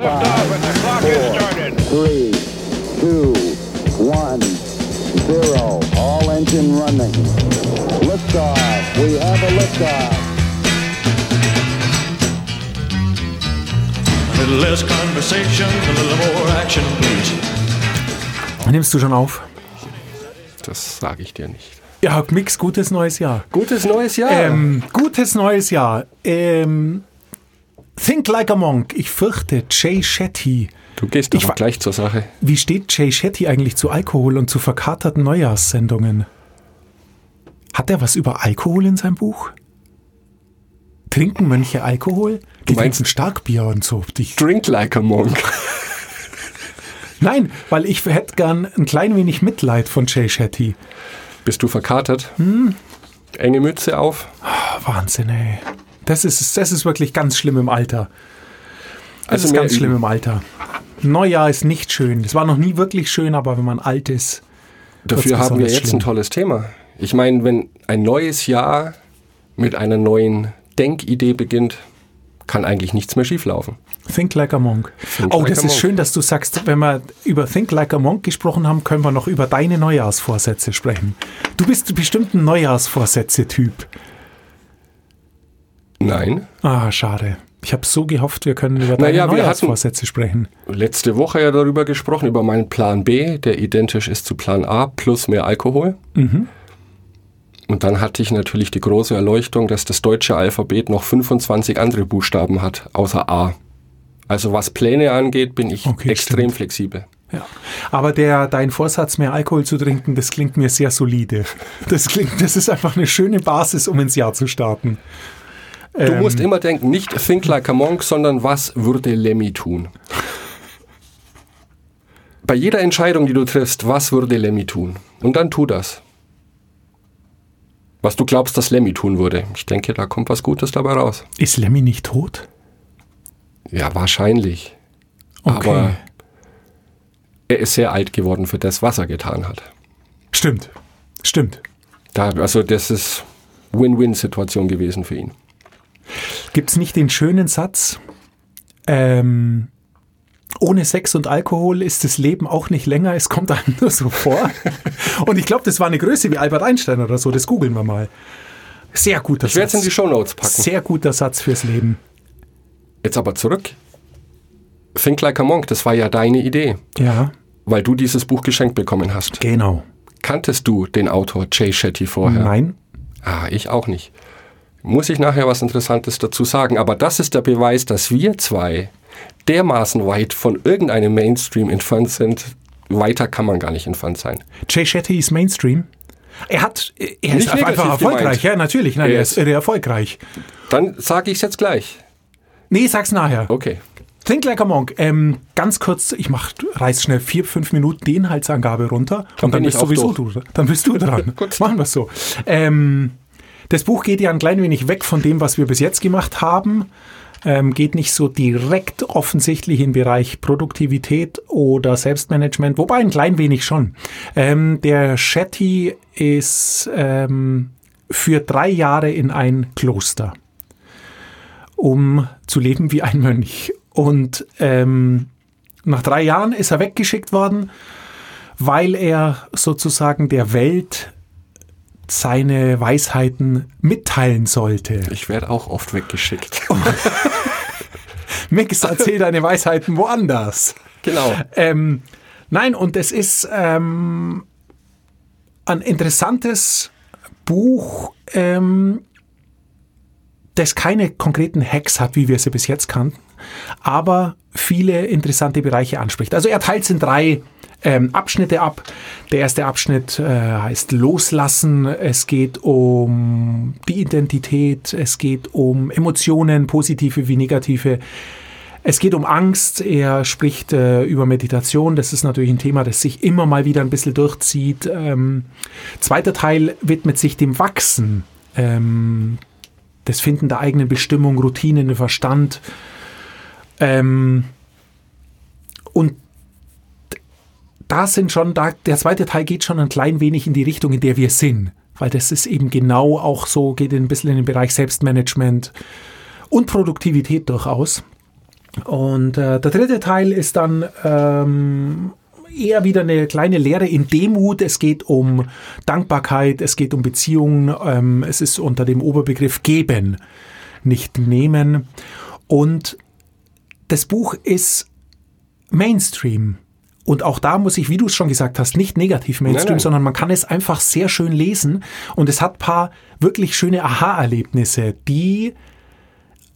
Liftoff and the clock has started. three, two, one, zero. All engine running. Liftoff. We have a liftoff. A little less conversation, a little more action, please. Nimmst du schon auf? Das sage ich dir nicht. Ja, Mix, gutes neues Jahr. Gutes neues Jahr. Ähm, gutes neues Jahr. Ähm, Think Like a Monk. Ich fürchte, Jay Shetty. du gehst wa- gleich zur Sache. Wie steht Jay Shetty eigentlich zu Alkohol und zu verkaterten Neujahrssendungen? Hat er was über Alkohol in seinem Buch? Trinken Mönche Alkohol? Die meinst- trinken Starkbier und so. Ich, Drink like a monk. nein, weil ich hätte gern ein klein wenig Mitleid von Jay Shetty. Bist du verkatert? Hm. Enge Mütze auf? Ah, Wahnsinn, ey. Das ist, das ist wirklich ganz schlimm im Alter. Das Also ist ganz schlimm im Alter. Neujahr ist nicht schön. Es war noch nie wirklich schön, aber wenn man alt ist. Dafür haben wir jetzt schlimm. ein tolles Thema. Ich meine, wenn ein neues Jahr mit einer neuen Denkidee beginnt, kann eigentlich nichts mehr schieflaufen. Think Like a Monk. Think oh, like das ist schön, dass du sagst, wenn wir über Think Like a Monk gesprochen haben, können wir noch über deine Neujahrsvorsätze sprechen. Du bist bestimmt ein Neujahrsvorsätze-Typ. Nein. Ah, schade. Ich habe so gehofft, wir können über deine Naja, Neujahrsvorsätze sprechen. Letzte Woche ja darüber gesprochen, über meinen Plan B, der identisch ist zu Plan A, plus mehr Alkohol. Mhm. Und dann hatte ich natürlich die große Erleuchtung, dass das deutsche Alphabet noch 25 andere Buchstaben hat, außer A. Also was Pläne angeht, bin ich Okay, extrem stimmt. flexibel. Ja. Aber der, dein Vorsatz, mehr Alkohol zu trinken, das klingt mir sehr solide. Das klingt, das ist einfach eine schöne Basis, um ins Jahr zu starten. Du Ähm. musst immer denken, nicht think like a monk, sondern was würde Lemmy tun? Bei jeder Entscheidung, die du triffst, was würde Lemmy tun? Und dann tu das. Was du glaubst, dass Lemmy tun würde. Ich denke, da kommt was Gutes dabei raus. Ist Lemmy nicht tot? Ja, wahrscheinlich. Okay. Aber er ist sehr alt geworden für das, was er getan hat. Stimmt. Stimmt. Da, also das ist Win-Win-Situation gewesen für ihn. Gibt es nicht den schönen Satz, ähm, ohne Sex und Alkohol ist das Leben auch nicht länger, es kommt einem nur so vor. und ich glaube, das war eine Größe wie Albert Einstein oder so, das googeln wir mal. Sehr guter Ich werde es Satz. in die Shownotes packen. Sehr guter Satz fürs Leben. Jetzt aber zurück. Think Like a Monk, das war ja deine Idee, Ja, weil du dieses Buch geschenkt bekommen hast. genau. Kanntest du den Autor Jay Shetty vorher? Nein, Ah, ich auch nicht. Muss ich nachher was Interessantes dazu sagen, aber das ist der Beweis, dass wir zwei dermaßen weit von irgendeinem Mainstream entfernt sind. Weiter kann man gar nicht entfernt sein. Jay Shetty ist Mainstream. Er hat, er ist Nicht einfach negativ erfolgreich. gemeint. Ja, natürlich. Nein, Er er ist- ist irre erfolgreich. Dann sage ich es jetzt gleich. Nee, sag's nachher. Okay. Think Like a Monk. Ähm, ganz kurz, ich mach, reiß schnell vier, fünf Minuten die Inhaltsangabe runter und dann bist sowieso durch. du. Dann bist du dran. Machen wir so. Ähm, das Buch geht ja ein klein wenig weg von dem, was wir bis jetzt gemacht haben. Ähm, geht nicht so direkt offensichtlich im Bereich Produktivität oder Selbstmanagement, wobei ein klein wenig schon. Ähm, der Shetty ist ähm, für drei Jahre in ein Kloster um zu leben wie ein Mönch. Und ähm, nach drei Jahren ist er weggeschickt worden, weil er sozusagen der Welt seine Weisheiten mitteilen sollte. Ich werde auch oft weggeschickt. Mix, erzähl deine Weisheiten woanders. genau. Ähm, nein, und es ist ähm, ein interessantes Buch, ähm, das keine konkreten Hacks hat, wie wir sie bis jetzt kannten, aber viele interessante Bereiche anspricht. Also er teilt es in drei ähm, Abschnitte ab. Der erste Abschnitt äh, heißt Loslassen. Es geht um die Identität, es geht um Emotionen, positive wie negative. Es geht um Angst. Er spricht äh, über Meditation. Das ist natürlich ein Thema, das sich immer mal wieder ein bisschen durchzieht. Ähm, zweiter Teil widmet sich dem Wachsen. Ähm, das Finden der eigenen Bestimmung, Routinen, Verstand. Ähm, und da sind schon, da, der zweite Teil geht schon ein klein wenig in die Richtung, in der wir sind. Weil das ist eben genau auch so, geht ein bisschen in den Bereich Selbstmanagement und Produktivität durchaus. Und äh, der dritte Teil ist dann ähm, eher wieder eine kleine Lehre in Demut. Es geht um Dankbarkeit, es geht um Beziehungen. Ähm, es ist unter dem Oberbegriff geben, nicht nehmen. Und das Buch ist Mainstream. Und auch da muss ich, wie du es schon gesagt hast, nicht negativ Mainstream, Nein, nein. sondern man kann es einfach sehr schön lesen. Und es hat paar wirklich schöne Aha-Erlebnisse, die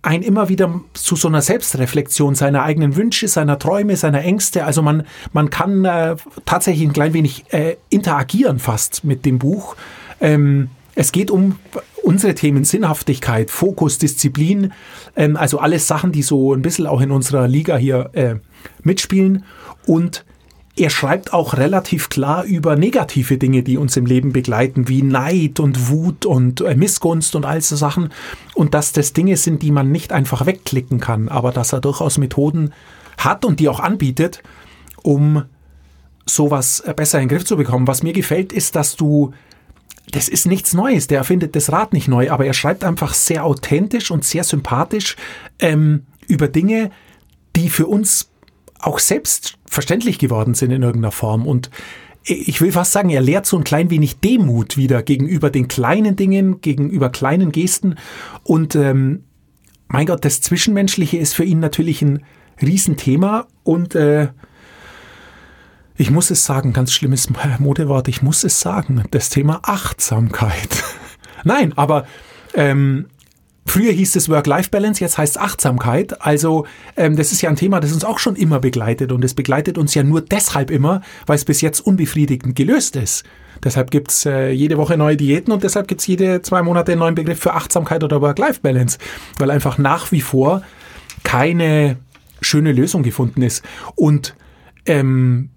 ein immer wieder zu so einer Selbstreflexion seiner eigenen Wünsche, seiner Träume, seiner Ängste. Also man, man kann äh, tatsächlich ein klein wenig äh, interagieren fast mit dem Buch. Ähm, es geht um unsere Themen Sinnhaftigkeit, Fokus, Disziplin, ähm, also alles Sachen, die so ein bisschen auch in unserer Liga hier äh, mitspielen. Und er schreibt auch relativ klar über negative Dinge, die uns im Leben begleiten, wie Neid und Wut und äh, Missgunst und all so Sachen. Und dass das Dinge sind, die man nicht einfach wegklicken kann, aber dass er durchaus Methoden hat und die auch anbietet, um sowas äh, besser in den Griff zu bekommen. Was mir gefällt, ist, dass du, das ist nichts Neues, der erfindet das Rad nicht neu, aber er schreibt einfach sehr authentisch und sehr sympathisch ähm, über Dinge, die für uns auch selbstverständlich geworden sind in irgendeiner Form. Und ich will fast sagen, er lehrt so ein klein wenig Demut wieder gegenüber den kleinen Dingen, gegenüber kleinen Gesten. Und ähm, mein Gott, das Zwischenmenschliche ist für ihn natürlich ein Riesenthema. Und äh, ich muss es sagen, ganz schlimmes Modewort, ich muss es sagen, das Thema Achtsamkeit. Nein, aber ähm, Früher hieß es Work-Life-Balance, jetzt heißt es Achtsamkeit. Also ähm, das ist ja ein Thema, das uns auch schon immer begleitet und es begleitet uns ja nur deshalb immer, weil es bis jetzt unbefriedigend gelöst ist. Deshalb gibt's äh, jede Woche neue Diäten und deshalb gibt's jede zwei Monate einen neuen Begriff für Achtsamkeit oder Work-Life-Balance, weil einfach nach wie vor keine schöne Lösung gefunden ist. Und ähm,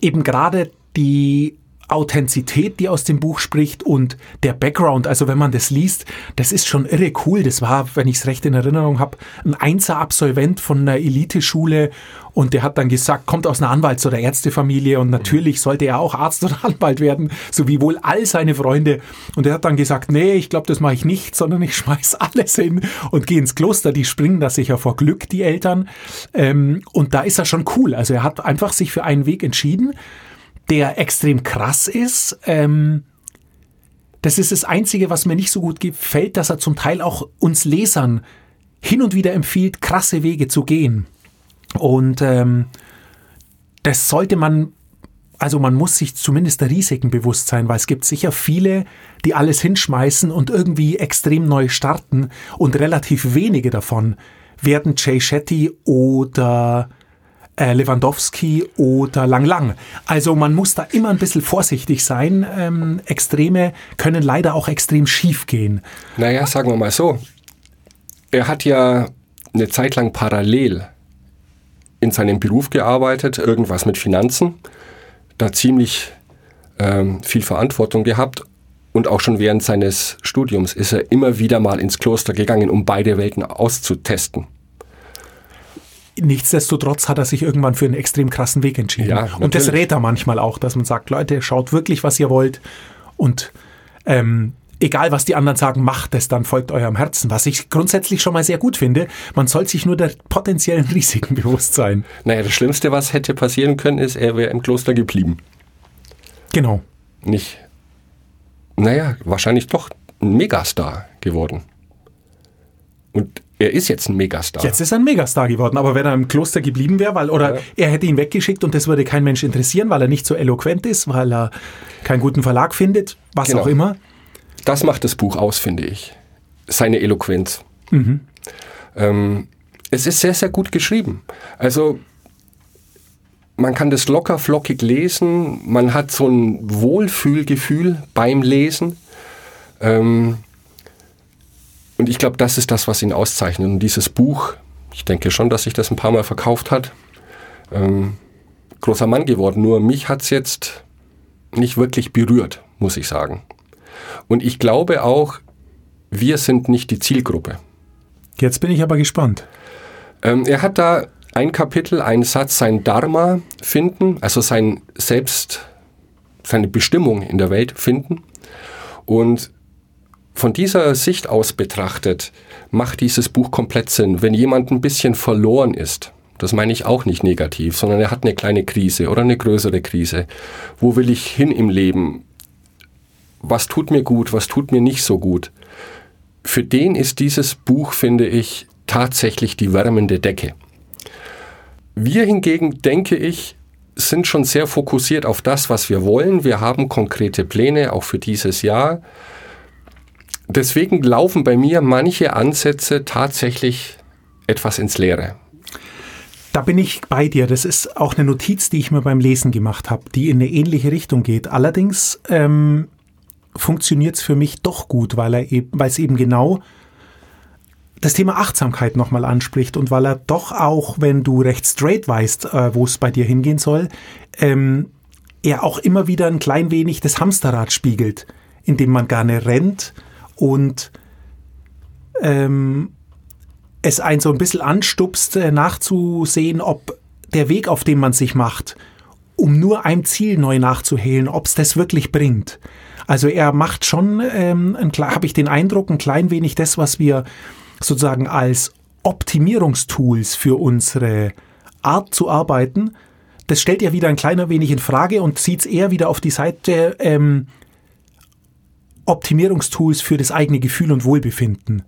eben gerade die Authentizität, die aus dem Buch spricht und der Background, also wenn man das liest, das ist schon irre cool. Das war, wenn ich es recht in Erinnerung habe, ein Einser-Absolvent von einer Eliteschule und der hat dann gesagt, kommt aus einer Anwalts- oder Ärztefamilie und natürlich sollte er auch Arzt oder Anwalt werden, so wie wohl all seine Freunde. Und er hat dann gesagt, nee, ich glaube, das mache ich nicht, sondern ich schmeiß alles hin und gehe ins Kloster. Die springen da sicher vor Glück, die Eltern. Ähm, und da ist er schon cool. Also er hat einfach sich für einen Weg entschieden der extrem krass ist. Ähm, das ist das Einzige, was mir nicht so gut gefällt, dass er zum Teil auch uns Lesern hin und wieder empfiehlt, krasse Wege zu gehen. Und ähm, das sollte man, also man muss sich zumindest der Risiken bewusst sein, weil es gibt sicher viele, die alles hinschmeißen und irgendwie extrem neu starten und relativ wenige davon werden Jay Shetty oder äh, Lewandowski oder Lang Lang. Also man muss da immer ein bisschen vorsichtig sein. Ähm, Extreme können leider auch extrem schief gehen. Naja, sagen wir mal so. Er hat ja eine Zeit lang parallel in seinem Beruf gearbeitet, irgendwas mit Finanzen, da ziemlich ähm, viel Verantwortung gehabt und auch schon während seines Studiums ist er immer wieder mal ins Kloster gegangen, um beide Welten auszutesten. Nichtsdestotrotz hat er sich irgendwann für einen extrem krassen Weg entschieden. Ja, und das rät er manchmal auch, dass man sagt, Leute, schaut wirklich, was ihr wollt und ähm, egal was die anderen sagen, macht es, dann folgt eurem Herzen. Was ich grundsätzlich schon mal sehr gut finde. Man soll sich nur der potenziellen Risiken bewusst sein. Naja, das Schlimmste, was hätte passieren können, ist, er wäre im Kloster geblieben. Genau. Nicht, naja, wahrscheinlich doch ein Megastar geworden. Und er ist jetzt ein Megastar. Jetzt ist er ein Megastar geworden, aber wenn er im Kloster geblieben wäre, weil, oder er hätte ihn weggeschickt und das würde kein Mensch interessieren, weil er nicht so eloquent ist, weil er keinen guten Verlag findet, was Genau. auch immer. Das macht das Buch aus, finde ich. Seine Eloquenz. Ähm, es ist sehr, sehr gut geschrieben. Also man kann das locker flockig lesen. Man hat so ein Wohlfühlgefühl beim Lesen. Ähm, und ich glaube, das ist das, was ihn auszeichnet. Und dieses Buch, ich denke schon, dass sich das ein paar Mal verkauft hat. Ähm, großer Mann geworden. Nur mich hat es jetzt nicht wirklich berührt, muss ich sagen. Und ich glaube auch, wir sind nicht die Zielgruppe. Jetzt bin ich aber gespannt. Ähm, er hat da ein Kapitel, einen Satz, sein Dharma finden, also sein Selbst, seine Bestimmung in der Welt finden. Und von dieser Sicht aus betrachtet, macht dieses Buch komplett Sinn. Wenn jemand ein bisschen verloren ist, das meine ich auch nicht negativ, sondern er hat eine kleine Krise oder eine größere Krise. Wo will ich hin im Leben? Was tut mir gut? Was tut mir nicht so gut? Für den ist dieses Buch, finde ich, tatsächlich die wärmende Decke. Wir hingegen, denke ich, sind schon sehr fokussiert auf das, was wir wollen. Wir haben konkrete Pläne, auch für dieses Jahr. Deswegen laufen bei mir manche Ansätze tatsächlich etwas ins Leere. Da bin ich bei dir. Das ist auch eine Notiz, die ich mir beim Lesen gemacht habe, die in eine ähnliche Richtung geht. Allerdings ähm, funktioniert es für mich doch gut, weil er eben, weil es eben genau das Thema Achtsamkeit nochmal anspricht und weil er doch auch, wenn du recht straight weißt, äh, wo es bei dir hingehen soll, ähm, er auch immer wieder ein klein wenig das Hamsterrad spiegelt, in dem man gerne rennt und ähm, es einen so ein bisschen anstupst, äh, nachzusehen, ob der Weg, auf dem man sich macht, um nur ein Ziel neu nachzuhehlen, ob es das wirklich bringt. Also er macht schon, ähm, habe ich den Eindruck, ein klein wenig das, was wir sozusagen als Optimierungstools für unsere Art zu arbeiten, das stellt er wieder ein kleiner wenig in Frage und zieht es eher wieder auf die Seite ähm, Optimierungstools für das eigene Gefühl und Wohlbefinden.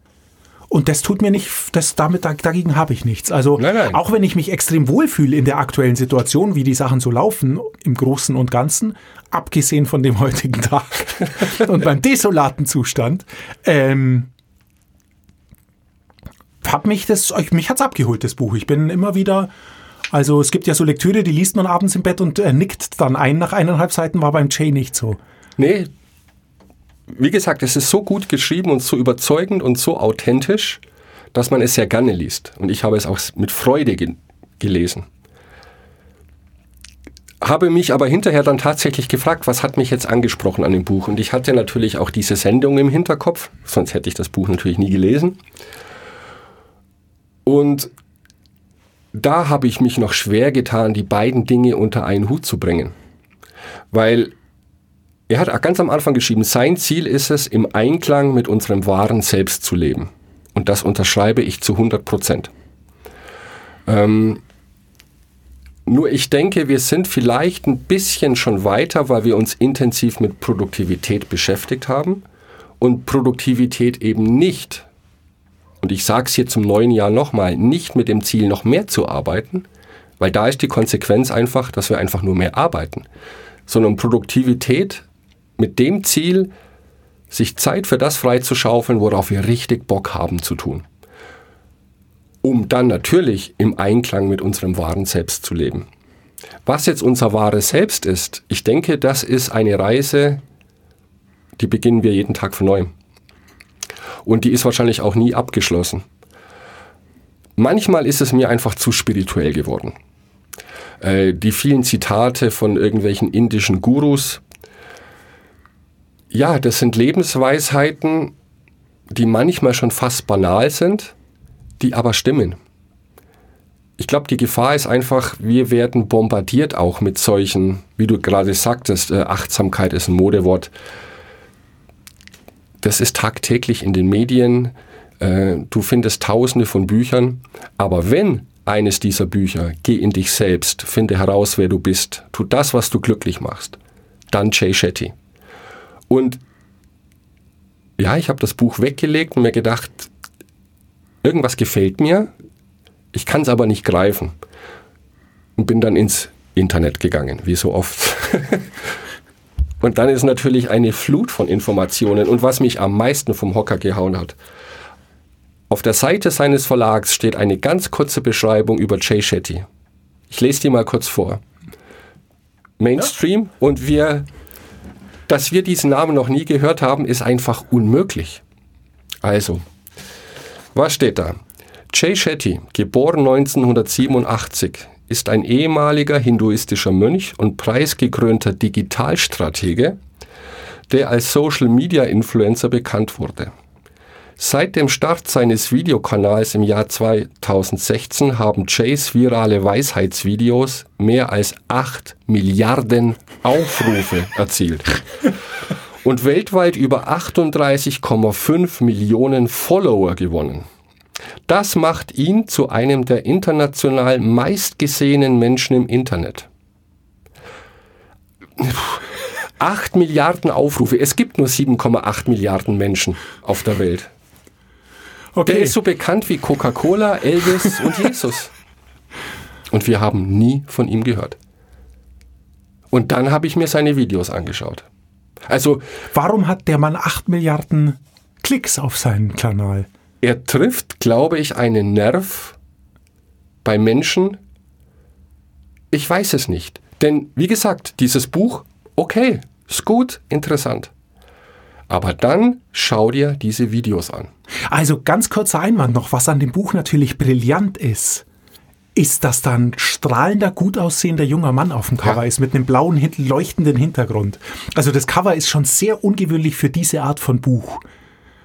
Und das tut mir nicht, das damit dagegen habe ich nichts. Also Nein, nein. auch wenn ich mich extrem wohlfühle in der aktuellen Situation, wie die Sachen so laufen, im Großen und Ganzen, abgesehen von dem heutigen Tag und beim desolaten Zustand, ähm, hat mich das, mich hat's abgeholt, das Buch. Ich bin immer wieder, also es gibt ja so Lektüre, die liest man abends im Bett und äh, nickt dann ein nach eineinhalb Seiten, war beim Jay nicht so. Nee, wie gesagt, es ist so gut geschrieben und so überzeugend und so authentisch, dass man es sehr gerne liest. Und ich habe es auch mit Freude ge gelesen. Habe mich aber hinterher dann tatsächlich gefragt, was hat mich jetzt angesprochen an dem Buch? Und ich hatte natürlich auch diese Sendung im Hinterkopf, sonst hätte ich das Buch natürlich nie gelesen. Und da habe ich mich noch schwer getan, die beiden Dinge unter einen Hut zu bringen. Weil er hat ganz am Anfang geschrieben, sein Ziel ist es, im Einklang mit unserem wahren Selbst zu leben. Und das unterschreibe ich zu 100 Prozent. Ähm, nur ich denke, wir sind vielleicht ein bisschen schon weiter, weil wir uns intensiv mit Produktivität beschäftigt haben und Produktivität eben nicht, und ich sage es hier zum neuen Jahr nochmal, nicht mit dem Ziel, noch mehr zu arbeiten, weil da ist die Konsequenz einfach, dass wir einfach nur mehr arbeiten, sondern Produktivität mit dem Ziel, sich Zeit für das freizuschaufeln, worauf wir richtig Bock haben zu tun. Um dann natürlich im Einklang mit unserem wahren Selbst zu leben. Was jetzt unser wahres Selbst ist, ich denke, das ist eine Reise, die beginnen wir jeden Tag von neuem. Und die ist wahrscheinlich auch nie abgeschlossen. Manchmal ist es mir einfach zu spirituell geworden. Äh, die vielen Zitate von irgendwelchen indischen Gurus, ja, das sind Lebensweisheiten, die manchmal schon fast banal sind, die aber stimmen. Ich glaube, die Gefahr ist einfach, wir werden bombardiert auch mit solchen, wie du gerade sagtest, äh, Achtsamkeit ist ein Modewort. Das ist tagtäglich in den Medien. Äh, du findest tausende von Büchern. Aber wenn eines dieser Bücher, geh in dich selbst, finde heraus, wer du bist, tu das, was du glücklich machst, dann Jay Shetty. Und ja, ich habe das Buch weggelegt und mir gedacht, irgendwas gefällt mir, ich kann es aber nicht greifen. Und bin dann ins Internet gegangen, wie so oft. und dann ist natürlich eine Flut von Informationen. Und was mich am meisten vom Hocker gehauen hat, auf der Seite seines Verlags steht eine ganz kurze Beschreibung über Jay Shetty. Ich lese die mal kurz vor. Mainstream und wir dass wir diesen Namen noch nie gehört haben, ist einfach unmöglich. Also, was steht da? Jay Shetty, geboren 1987, ist ein ehemaliger hinduistischer Mönch und preisgekrönter Digitalstratege, der als Social Media Influencer bekannt wurde. Seit dem Start seines Videokanals im Jahr 2016 haben Jays virale Weisheitsvideos mehr als 8 Milliarden Aufrufe erzielt. und weltweit über 38,5 Millionen Follower gewonnen. Das macht ihn zu einem der international meistgesehenen Menschen im Internet. 8 Milliarden Aufrufe. Es gibt nur 7,8 Milliarden Menschen auf der Welt. Okay. Der ist so bekannt wie Coca-Cola, Elvis und Jesus. Und wir haben nie von ihm gehört. Und dann habe ich mir seine Videos angeschaut. Also Warum hat der Mann 8 Milliarden Klicks auf seinen Kanal? er trifft, glaube ich, einen Nerv bei Menschen. Ich weiß es nicht. Denn, wie gesagt, dieses Buch, okay, ist gut, interessant. Aber dann schau dir diese Videos an. Also ganz kurzer Einwand noch, was an dem Buch natürlich brillant ist, ist, dass da ein strahlender, gut aussehender junger Mann auf dem Cover Ja. ist mit einem blauen, leuchtenden Hintergrund. Also das Cover ist schon sehr ungewöhnlich für diese Art von Buch.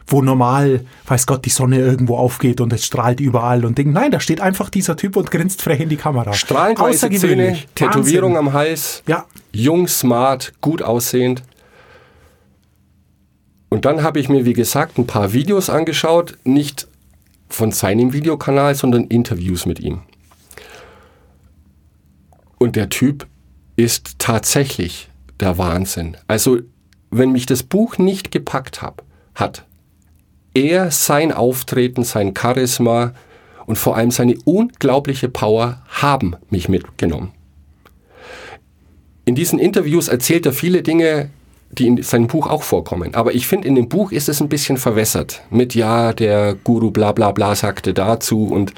Wo normal, weiß Gott, die Sonne irgendwo aufgeht und es strahlt überall und Ding. Nein, da steht einfach dieser Typ und grinst frech in die Kamera. Strahlend weiße Zähne, Außergewöhnlich. Tätowierung Wahnsinn. am Hals, Ja. jung, smart, gut aussehend. Und dann habe ich mir, wie gesagt, ein paar Videos angeschaut, nicht von seinem Videokanal, sondern Interviews mit ihm. Und der Typ ist tatsächlich der Wahnsinn. Also, wenn mich das Buch nicht gepackt hab, hat, er, sein Auftreten, sein Charisma und vor allem seine unglaubliche Power haben mich mitgenommen. In diesen Interviews erzählt er viele Dinge, die in seinem Buch auch vorkommen. Aber ich finde, in dem Buch ist es ein bisschen verwässert. Mit ja, der Guru bla bla bla sagte dazu und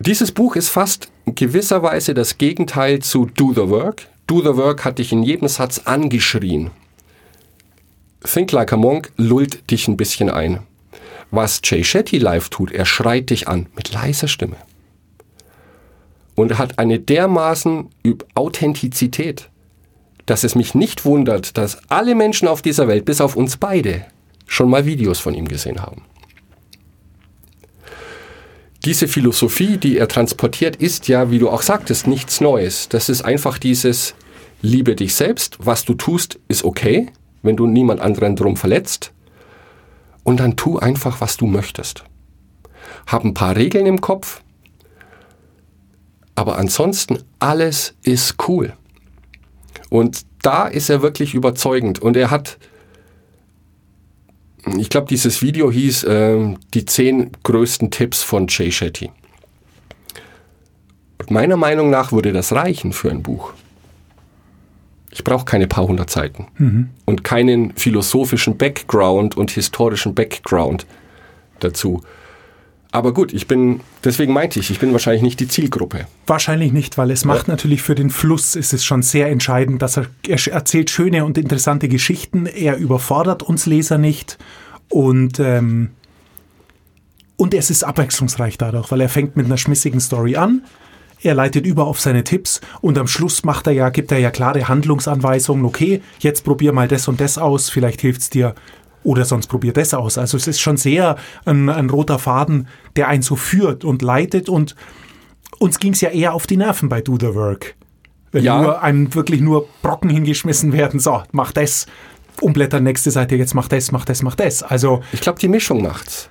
dieses Buch ist fast in gewisser Weise das Gegenteil zu Do the Work. Do the Work hat dich in jedem Satz angeschrien. Think Like a Monk lullt dich ein bisschen ein. Was Jay Shetty live tut, er schreit dich an mit leiser Stimme. Und hat eine dermaßen Authentizität, dass es mich nicht wundert, dass alle Menschen auf dieser Welt, bis auf uns beide, schon mal Videos von ihm gesehen haben. Diese Philosophie, die er transportiert, ist ja, wie du auch sagtest, nichts Neues. Das ist einfach dieses Liebe dich selbst, was du tust, ist okay, wenn du niemand anderen drum verletzt. Und dann tu einfach, was du möchtest. Hab ein paar Regeln im Kopf, aber ansonsten alles ist cool. Und da ist er wirklich überzeugend. Und er hat, ich glaube, dieses Video hieß ähm, die zehn größten Tipps von Jay Shetty. Und meiner Meinung nach würde das reichen für ein Buch. Ich brauche keine paar hundert Seiten und keinen philosophischen Background und historischen Background dazu. Aber gut, ich bin, deswegen meinte ich, ich bin wahrscheinlich nicht die Zielgruppe. Wahrscheinlich nicht, weil es macht natürlich für den Fluss ist es schon sehr entscheidend, dass er, er erzählt schöne und interessante Geschichten. Er überfordert uns Leser nicht und ähm, und es ist abwechslungsreich dadurch, weil er fängt mit einer schmissigen Story an. Er leitet über auf seine Tipps und am Schluss macht er ja, gibt er ja klare Handlungsanweisungen. Okay, jetzt probier mal das und das aus, vielleicht hilft's dir. Oder sonst probier das aus. Also es ist schon sehr ein, ein roter Faden, der einen so führt und leitet und uns ging es ja eher auf die Nerven bei Do the Work. Wenn Ja. nur einem wirklich nur Brocken hingeschmissen werden, so, mach das, umblättern, nächste Seite, jetzt mach das, mach das, mach das. Also, Ich glaube, die Mischung macht's.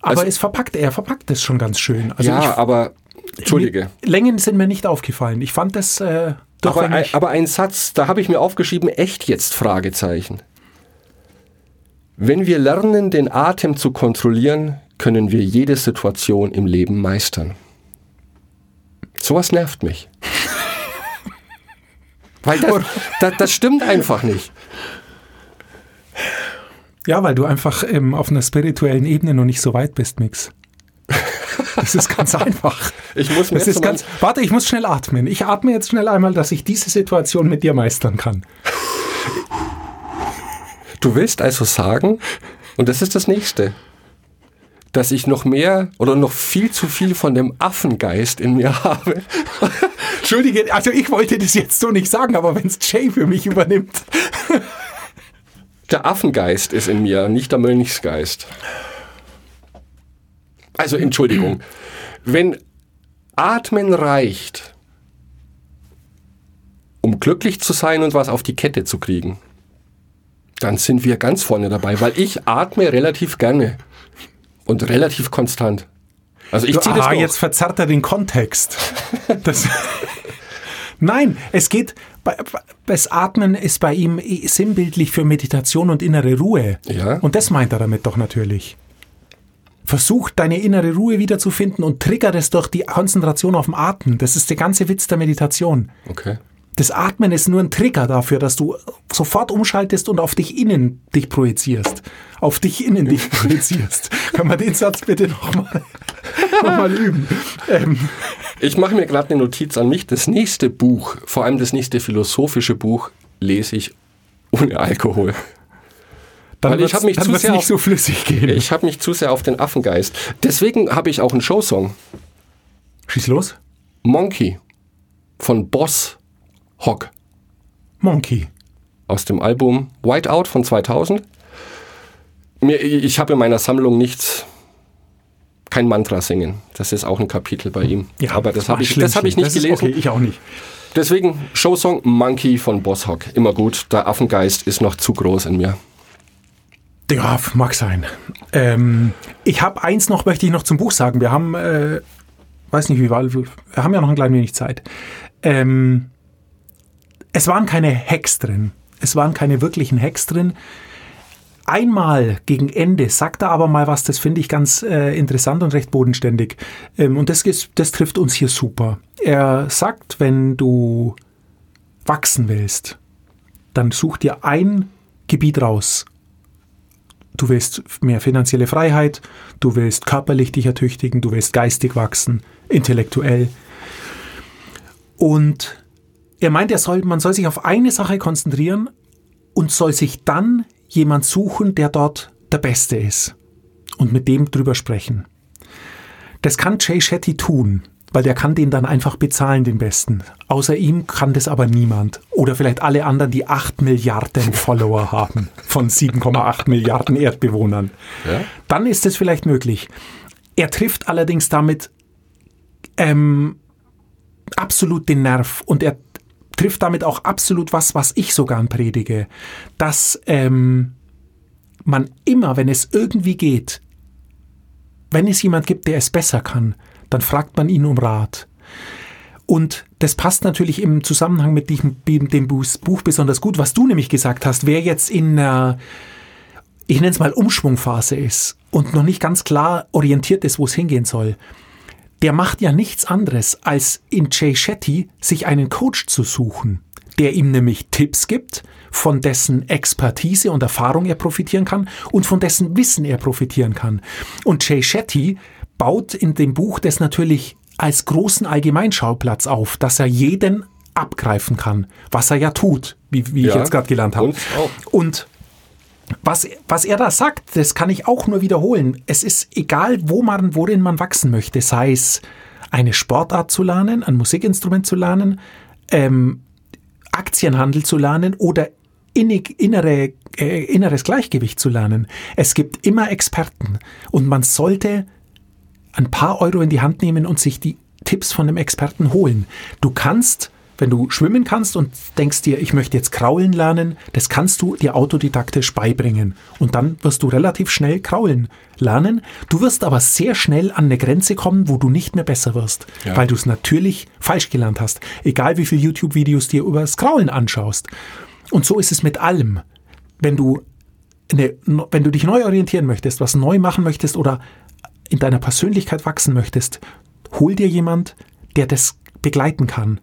aber Also- es verpackt, er verpackt das schon ganz schön. Also ja, ich, aber Entschuldige. Längen sind mir nicht aufgefallen. Ich fand das äh, doch Aber, ein, aber ein Satz, da habe ich mir aufgeschrieben, echt jetzt Fragezeichen. Wenn wir lernen, den Atem zu kontrollieren, können wir jede Situation im Leben meistern. Sowas nervt mich. Weil das, das, das stimmt einfach nicht. Ja, weil du einfach ähm, auf einer spirituellen Ebene noch nicht so weit bist, Mix. Das ist ganz einfach. Ich muss mir Das ist ganz. Warte, ich muss schnell atmen. Ich atme jetzt schnell einmal, dass ich diese Situation mit dir meistern kann. Du willst also sagen, und das ist das nächste, dass ich noch mehr oder noch viel zu viel von dem Affengeist in mir habe. Entschuldige, also ich wollte das jetzt so nicht sagen, aber wenn es Jay für mich übernimmt. Der Affengeist ist in mir, nicht der Mönchsgeist. Also Entschuldigung, wenn Atmen reicht, um glücklich zu sein und was auf die Kette zu kriegen, Dann sind wir ganz vorne dabei, weil ich atme relativ gerne und relativ konstant. Also ich ziehe das ah, jetzt verzerrt er den Kontext. Nein, es geht, das Atmen ist bei ihm sinnbildlich für Meditation und innere Ruhe. Ja. Und das meint er damit doch natürlich. Versuch deine innere Ruhe wiederzufinden und trigger das durch die Konzentration auf dem Atmen. Das ist der ganze Witz der Meditation. Okay. Das Atmen ist nur ein Trigger dafür, dass du sofort umschaltest und auf dich innen dich projizierst. Auf dich innen dich projizierst. Kann man den Satz bitte nochmal noch mal üben? Ähm, Ich mache mir gerade eine Notiz an mich. Das nächste Buch, vor allem das nächste philosophische Buch, lese ich ohne Alkohol. dann Weil ich wird's- hab mich dann zu sehr nicht auf- so flüssig gehen. Ich habe mich zu sehr auf den Affengeist. Deswegen habe ich auch einen Showsong. Schieß los. Monkey von Boss Hock Monkey. aus dem Album Whiteout von 2000. Mir, ich habe in meiner Sammlung nichts, kein Mantra singen. Das ist auch ein Kapitel bei ihm. Aber das habe ich, das hab ich nicht gelesen. Okay, ich auch nicht. Deswegen Showsong Monkey von Boss Hock. Immer gut. Der Affengeist ist noch zu groß in mir. Ja, mag sein. Ähm, ich habe eins noch, möchte ich noch zum Buch sagen. Wir haben, äh, weiß nicht wie war, wir haben ja noch ein klein wenig Zeit. Ähm, es waren keine Hacks drin. Es waren keine wirklichen Hacks drin. Einmal gegen Ende sagt er aber mal was, das finde ich ganz äh, interessant und recht bodenständig. Ähm, und das, das trifft uns hier super. Er sagt, wenn du wachsen willst, dann such dir ein Gebiet raus, Du willst mehr finanzielle Freiheit, du willst körperlich dich ertüchtigen, du willst geistig wachsen, intellektuell. Und er meint, er soll, man soll sich auf eine Sache konzentrieren und soll sich dann jemand suchen, der dort der Beste ist und mit dem drüber sprechen. Das kann Jay Shetty tun, weil der kann den dann einfach bezahlen, den Besten. Außer ihm kann das aber niemand. Oder vielleicht alle anderen, die 8 Milliarden Follower haben von 7,8 Milliarden Erdbewohnern. Ja? Dann ist es vielleicht möglich. Er trifft allerdings damit ähm, absolut den Nerv und er trifft damit auch absolut was, was ich so gern predige, dass ähm, man immer, wenn es irgendwie geht, wenn es jemand gibt, der es besser kann, dann fragt man ihn um Rat. Und das passt natürlich im Zusammenhang mit dem Buch besonders gut, was du nämlich gesagt hast. Wer jetzt in einer, ich nenne es mal Umschwungphase ist und noch nicht ganz klar orientiert ist, wo es hingehen soll, der macht ja nichts anderes, als in Jay Shetty sich einen Coach zu suchen, der ihm nämlich Tipps gibt, von dessen Expertise und Erfahrung er profitieren kann und von dessen Wissen er profitieren kann. Und Jay Shetty baut in dem Buch das natürlich als großen Allgemeinschauplatz auf, dass er jeden abgreifen kann, was er ja tut, wie, wie ich Ja, jetzt gerade gelernt habe. Und was, was er da sagt, das kann ich auch nur wiederholen. Es ist egal, wo man, worin man wachsen möchte, sei es eine Sportart zu lernen, ein Musikinstrument zu lernen, ähm, Aktienhandel zu lernen oder innig, innere, äh, inneres Gleichgewicht zu lernen. Es gibt immer Experten und man sollte ein paar Euro in die Hand nehmen und sich die Tipps von einem Experten holen. Du kannst, wenn du schwimmen kannst und denkst dir, ich möchte jetzt kraulen lernen, das kannst du dir autodidaktisch beibringen. Und dann wirst du relativ schnell kraulen lernen. Du wirst aber sehr schnell an eine Grenze kommen, wo du nicht mehr besser wirst, Ja. weil du es natürlich falsch gelernt hast. Egal wie viele YouTube-Videos dir über das Kraulen anschaust. Und so ist es mit allem. Wenn du, eine, wenn du dich neu orientieren möchtest, was neu machen möchtest oder in deiner Persönlichkeit wachsen möchtest, hol dir jemand, der das begleiten kann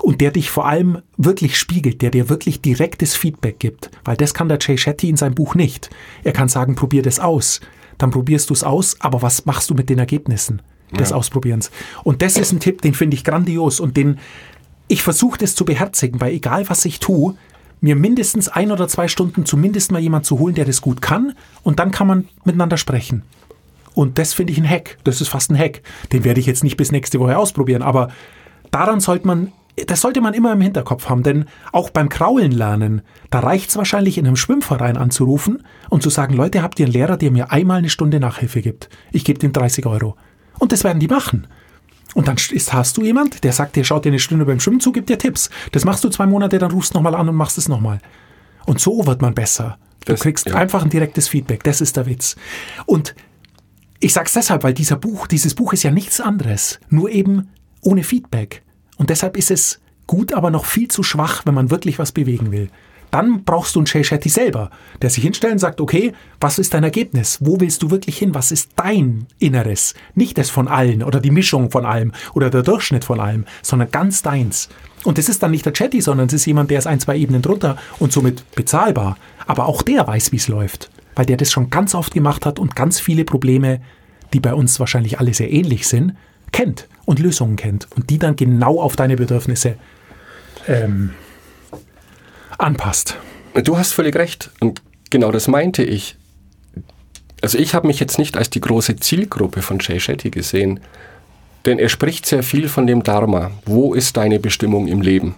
und der dich vor allem wirklich spiegelt, der dir wirklich direktes Feedback gibt, weil das kann der Jay Shetty in seinem Buch nicht. Er kann sagen, probier das aus, dann probierst du es aus, aber was machst du mit den Ergebnissen des Ausprobierens? Und das ist ein Tipp, den finde ich grandios und den ich versuche das zu beherzigen, weil egal was ich tue, mir mindestens ein oder zwei Stunden zumindest mal jemand zu holen, der das gut kann und dann kann man miteinander sprechen. Und das finde ich ein Hack. Das ist fast ein Hack. Den werde ich jetzt nicht bis nächste Woche ausprobieren, aber daran sollte man, das sollte man immer im Hinterkopf haben, denn auch beim Kraulen lernen, da reicht es wahrscheinlich in einem Schwimmverein anzurufen und zu sagen, Leute, habt ihr einen Lehrer, der mir einmal eine Stunde Nachhilfe gibt? Ich gebe dem 30 Euro. Und das werden die machen. Und dann ist, hast du jemand, der sagt dir, schaut dir eine Stunde beim Schwimmen zu, gibt dir Tipps. Das machst du zwei Monate, dann rufst du nochmal an und machst es nochmal. Und so wird man besser. Du Das- kriegst ja. einfach ein direktes Feedback. Das ist der Witz. Und ich sag's deshalb, weil dieser Buch, dieses Buch ist ja nichts anderes, nur eben ohne Feedback. Und deshalb ist es gut, aber noch viel zu schwach, wenn man wirklich was bewegen will. Dann brauchst du einen Shay Shetty selber, der sich hinstellt und sagt, okay, was ist dein Ergebnis? Wo willst du wirklich hin? Was ist dein Inneres? Nicht das von allen oder die Mischung von allem oder der Durchschnitt von allem, sondern ganz deins. Und es ist dann nicht der Chatty, sondern es ist jemand, der ist ein, zwei Ebenen drunter und somit bezahlbar. Aber auch der weiß, wie es läuft, weil der das schon ganz oft gemacht hat und ganz viele Probleme, die bei uns wahrscheinlich alle sehr ähnlich sind, kennt und Lösungen kennt und die dann genau auf deine Bedürfnisse ähm, anpasst. Du hast völlig recht. Und genau das meinte ich. Also ich habe mich jetzt nicht als die große Zielgruppe von Jay Shetty gesehen, denn er spricht sehr viel von dem Dharma. Wo ist deine Bestimmung im Leben?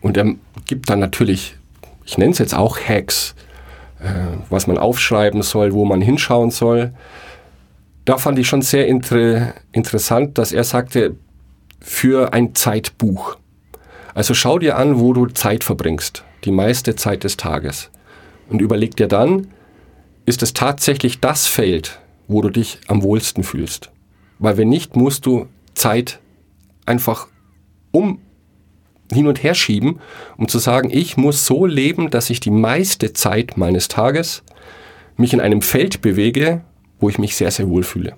Und er gibt dann natürlich, ich nenne es jetzt auch Hacks, äh, was man aufschreiben soll, wo man hinschauen soll. Da fand ich schon sehr inter interessant, dass er sagte, für ein Zeitbuch. Also schau dir an, wo du Zeit verbringst, die meiste Zeit des Tages. Und überleg dir dann, ist es tatsächlich das Feld, wo du dich am wohlsten fühlst? Weil wenn nicht, musst du Zeit einfach um hin und her schieben, um zu sagen, ich muss so leben, dass ich die meiste Zeit meines Tages mich in einem Feld bewege, wo ich mich sehr, sehr wohl fühle.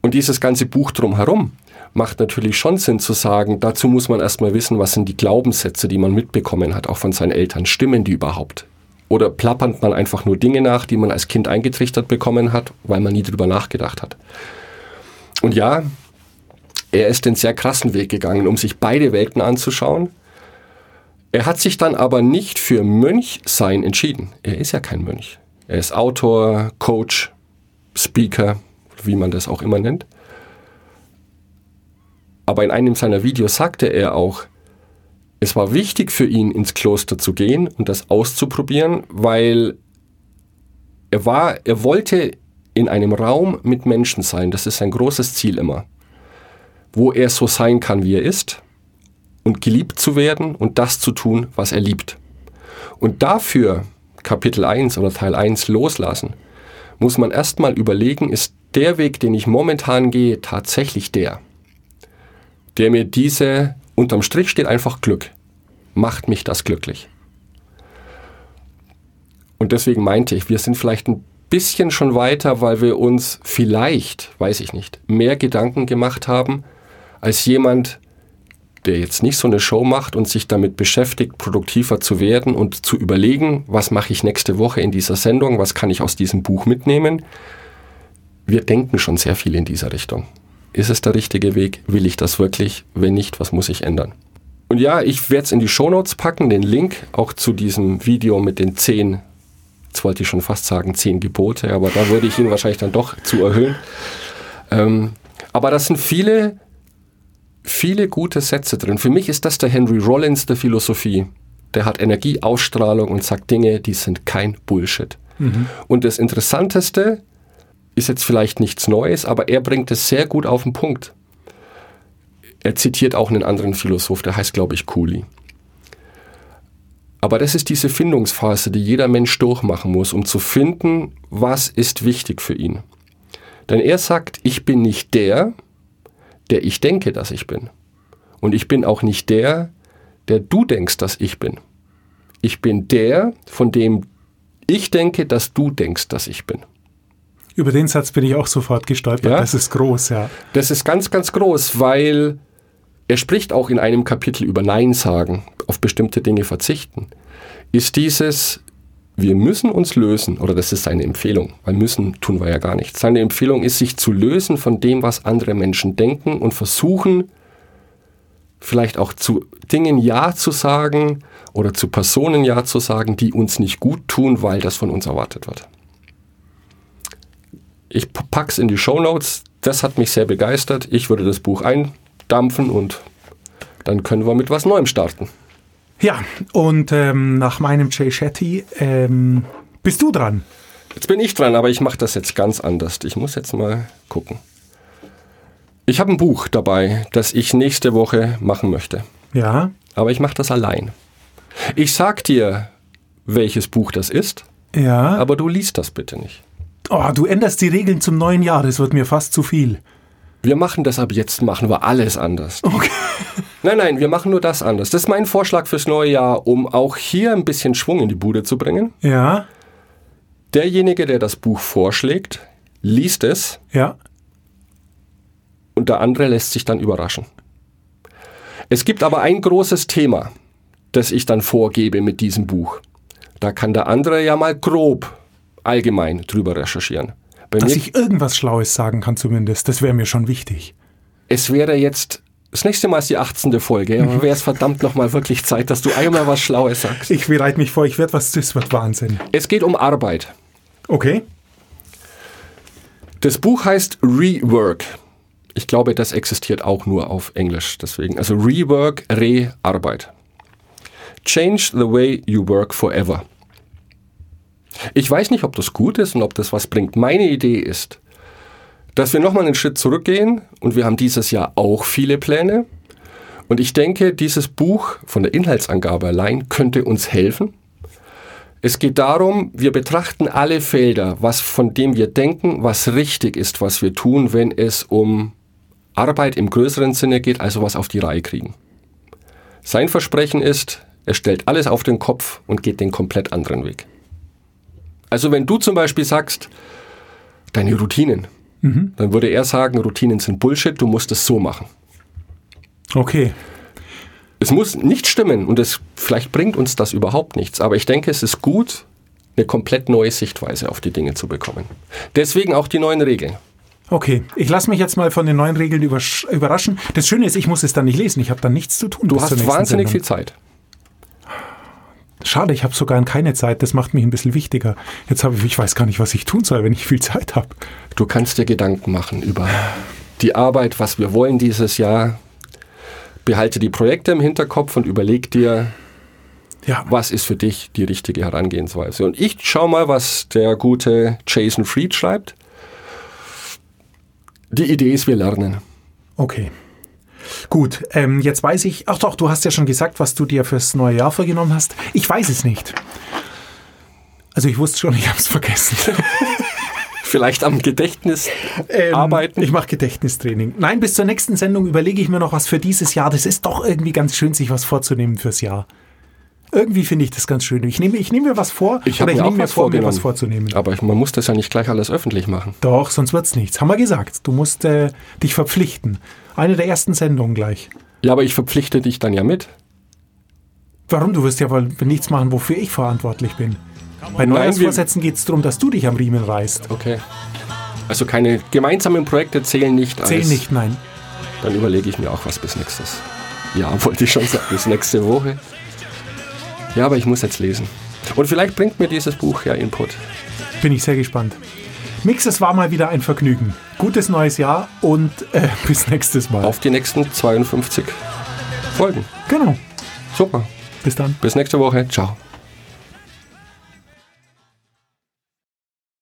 Und dieses ganze Buch drumherum macht natürlich schon Sinn zu sagen, dazu muss man erstmal wissen, was sind die Glaubenssätze, die man mitbekommen hat, auch von seinen Eltern. Stimmen die überhaupt? Oder plappert man einfach nur Dinge nach, die man als Kind eingetrichtert bekommen hat, weil man nie drüber nachgedacht hat? Und ja, er ist den sehr krassen Weg gegangen, um sich beide Welten anzuschauen. Er hat sich dann aber nicht für Mönchsein entschieden. Er ist ja kein Mönch. Er ist Autor, Coach, Speaker, wie man das auch immer nennt. Aber in einem seiner Videos sagte er auch, es war wichtig für ihn, ins Kloster zu gehen und das auszuprobieren, weil er war, er wollte in einem Raum mit Menschen sein. Das ist sein großes Ziel immer. Wo er so sein kann, wie er ist und geliebt zu werden und das zu tun, was er liebt. Und dafür Kapitel 1 oder Teil 1 loslassen, muss man erstmal überlegen, ist der Weg, den ich momentan gehe, tatsächlich der, der mir diese, unterm Strich steht einfach Glück, macht mich das glücklich. Und deswegen meinte ich, wir sind vielleicht ein bisschen schon weiter, weil wir uns vielleicht, weiß ich nicht, mehr Gedanken gemacht haben, als jemand, der jetzt nicht so eine Show macht und sich damit beschäftigt, produktiver zu werden und zu überlegen, was mache ich nächste Woche in dieser Sendung, was kann ich aus diesem Buch mitnehmen. Wir denken schon sehr viel in dieser Richtung. Ist es der richtige Weg? Will ich das wirklich? Wenn nicht, was muss ich ändern? Und ja, ich werde es in die Shownotes packen, den Link auch zu diesem Video mit den zehn, jetzt wollte ich schon fast sagen, zehn Gebote, aber da würde ich ihn wahrscheinlich dann doch zu erhöhen. Ähm, aber das sind viele viele gute Sätze drin. Für mich ist das der Henry Rollins der Philosophie. Der hat Energieausstrahlung und sagt Dinge, die sind kein Bullshit. Und das Interessanteste ist jetzt vielleicht nichts Neues, aber er bringt es sehr gut auf den Punkt. Er zitiert auch einen anderen Philosoph, der heißt, glaube ich, Cooley. Aber das ist diese Findungsphase, die jeder Mensch durchmachen muss, um zu finden, was ist wichtig für ihn. Denn er sagt, ich bin nicht der, der ich denke, dass ich bin. Und ich bin auch nicht der, der du denkst, dass ich bin. Ich bin der, von dem ich denke, dass du denkst, dass ich bin. Über den Satz bin ich auch sofort gestolpert. Ja? Das ist groß, ja. Das ist ganz, ganz groß, weil er spricht auch in einem Kapitel über Nein sagen, auf bestimmte Dinge verzichten. Ist dieses, wir müssen uns lösen, oder das ist seine Empfehlung, weil müssen tun wir ja gar nicht. Seine Empfehlung ist, sich zu lösen von dem, was andere Menschen denken und versuchen, vielleicht auch zu Dingen Ja zu sagen oder zu Personen Ja zu sagen, die uns nicht gut tun, weil das von uns erwartet wird. Ich pack's in die Show Notes. Das hat mich sehr begeistert. Ich würde das Buch eindampfen und dann können wir mit was Neuem starten. Ja, und ähm, nach meinem Jay Shetty ähm, bist du dran. Jetzt bin ich dran, aber ich mache das jetzt ganz anders. Ich muss jetzt mal gucken. Ich habe ein Buch dabei, das ich nächste Woche machen möchte. Ja, Aber ich mache das allein. Ich sag dir, welches Buch das ist, Ja. aber du liest das bitte nicht. Oh, du änderst die Regeln zum neuen Jahr, das wird mir fast zu viel. Wir machen das ab jetzt, machen wir alles anders. Okay. Nein, nein, wir machen nur das anders. Das ist mein Vorschlag fürs neue Jahr, um auch hier ein bisschen Schwung in die Bude zu bringen. Ja, Derjenige, der das Buch vorschlägt, liest es ja. und der andere lässt sich dann überraschen. Es gibt aber ein großes Thema, das ich dann vorgebe mit diesem Buch. Da kann der andere ja mal grob allgemein drüber recherchieren. Bei Dass ich irgendwas Schlaues sagen kann zumindest, das wäre mir schon wichtig. es wäre jetzt, das nächste Mal ist die 18. Folge, aber wäre es verdammt nochmal wirklich Zeit, dass du einmal was Schlaues sagst. Ich bereite mich vor, ich werde was, das wird Wahnsinn. Es geht um Arbeit. Okay. Das Buch heißt Rework. Ich glaube, das existiert auch nur auf Englisch. Deswegen, also Rework, Re-Arbeit. Change the way you work forever. Ich weiß nicht, ob das gut ist und ob das was bringt. Meine Idee ist, dass wir nochmal einen Schritt zurückgehen und wir haben dieses Jahr auch viele Pläne. Und ich denke, dieses Buch von der Inhaltsangabe allein könnte uns helfen. Es geht darum, wir betrachten alle Felder, was von dem wir denken, was richtig ist, was wir tun, wenn es um Arbeit im größeren Sinne geht, also was auf die Reihe kriegen. Sein Versprechen ist, er stellt alles auf den Kopf und geht den komplett anderen Weg. Also wenn du zum Beispiel sagst, deine Routinen, dann würde er sagen, Routinen sind Bullshit, du musst es so machen. Okay. Es muss nicht stimmen und es, vielleicht bringt uns das überhaupt nichts, aber ich denke, es ist gut, eine komplett neue Sichtweise auf die Dinge zu bekommen. Deswegen auch die neuen Regeln. Okay, ich lasse mich jetzt mal von den neuen Regeln überraschen. Das Schöne ist, ich muss es dann nicht lesen. Ich habe dann nichts zu tun. Du hast wahnsinnig Sendung. viel Zeit. Schade, ich habe sogar keine Zeit. Das macht mich ein bisschen wichtiger. Jetzt habe ich, ich weiß gar nicht, was ich tun soll, wenn ich viel Zeit habe. Du kannst dir Gedanken machen über die Arbeit, was wir wollen dieses Jahr. Behalte die Projekte im Hinterkopf und überleg dir, Ja, was ist für dich die richtige Herangehensweise. Und ich schau mal, was der gute Jason Fried schreibt. Die Idee ist, wir lernen. okay. Gut, ähm, jetzt weiß ich. Ach doch, du hast ja schon gesagt, was du dir fürs neue Jahr vorgenommen hast. Ich weiß es nicht. Also ich wusste schon, ich habe es vergessen. Vielleicht am Gedächtnis Ähm, arbeiten. Ich mache Gedächtnistraining. Nein, bis zur nächsten Sendung überlege ich mir noch was für dieses Jahr. Das ist doch irgendwie ganz schön, sich was vorzunehmen fürs Jahr. Irgendwie finde ich das ganz schön. Ich nehme, ich nehme mir was vor Ich oder ich nehme mir was vor, mir was vorzunehmen. Aber ich, man muss das ja nicht gleich alles öffentlich machen. Doch, sonst wird's nichts. Haben wir gesagt. Du musst äh, dich verpflichten. Eine der ersten Sendungen gleich. Ja, aber ich verpflichte dich dann ja mit. Warum? Du wirst ja wohl nichts machen, wofür ich verantwortlich bin. Bei Neujahrsvorsätzen geht es darum, dass du dich am Riemen reißt. Okay. Also keine gemeinsamen Projekte zählen nicht als... nicht, nein. Dann überlege ich mir auch was bis nächstes. Ja, wollte ich schon sagen, bis nächste Woche. Ja, aber ich muss jetzt lesen. Und vielleicht bringt mir dieses Buch ja Input. Bin ich sehr gespannt. Mix, es war mal wieder ein Vergnügen. Gutes neues Jahr und äh, bis nächstes Mal. Auf die nächsten 52 Folgen. Genau. Super. Bis dann. Bis nächste Woche. Ciao.